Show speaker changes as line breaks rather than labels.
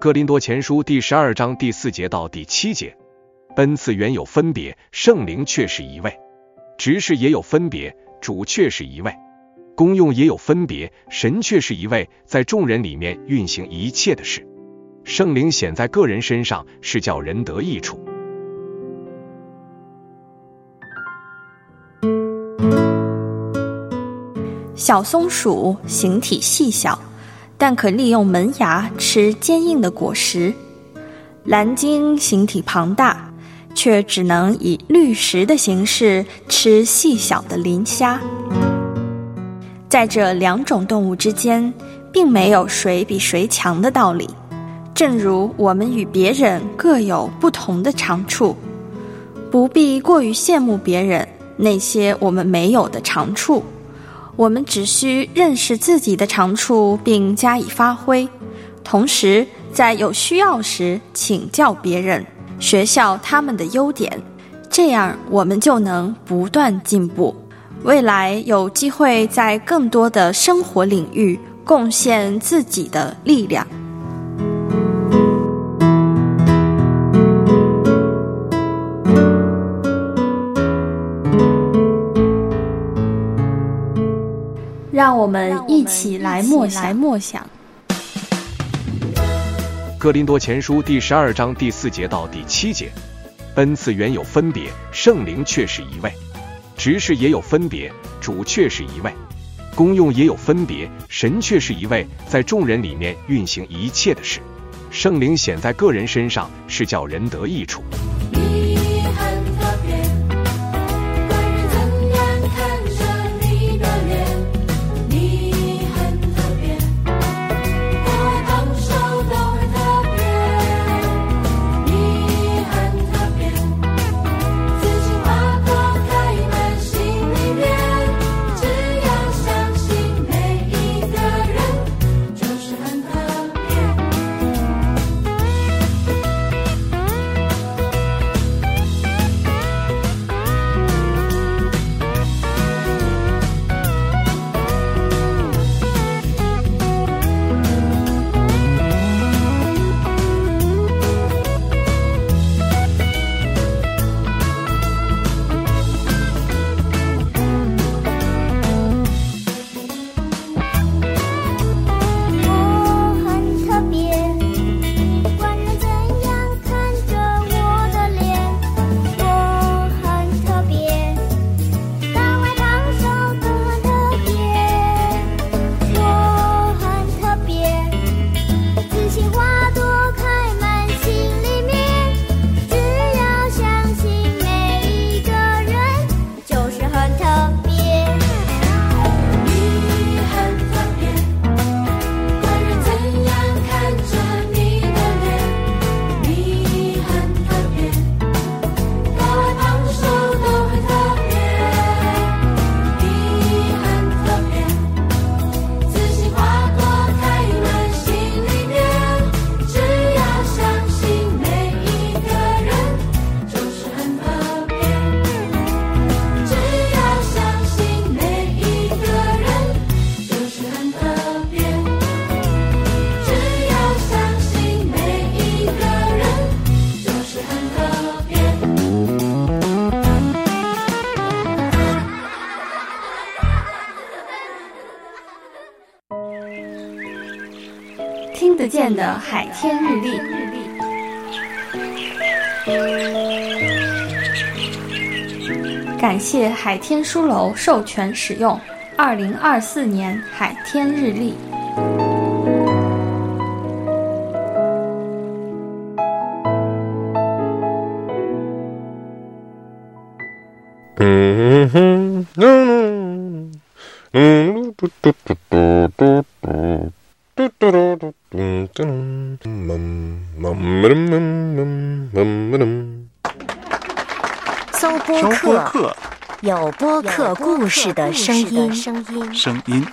哥林多前书第十二章第四节到第七节，恩赐原有分别，圣灵却是一位；执事也有分别，主却是一位；功用也有分别，神却是一位，在众人里面运行一切的事。圣灵显在个人身上，是叫人得益处。
小松鼠形体细小。但可利用门牙吃坚硬的果实。蓝鲸形体庞大，却只能以滤食的形式吃细小的磷虾。在这两种动物之间，并没有谁比谁强的道理。正如我们与别人各有不同的长处，不必过于羡慕别人那些我们没有的长处。我们只需认识自己的长处并加以发挥，同时在有需要时请教别人，学校他们的优点，这样我们就能不断进步。未来有机会在更多的生活领域贡献自己的力量。让我们一起来默想。默想。
哥林多前书第十二章第四节到第七节，恩赐原有分别，圣灵却是一位；执事也有分别，主却是一位；功用也有分别，神却是一位，在众人里面运行一切的事。圣灵显在个人身上，是叫人得益处。
听得见的海天日历。感谢海天书楼授权使用二零二四年海天日历。
嗯哼，嗯嗯，嘟嘟嘟嘟嘟嘟。
搜播客，有播客故事的声音。
声音。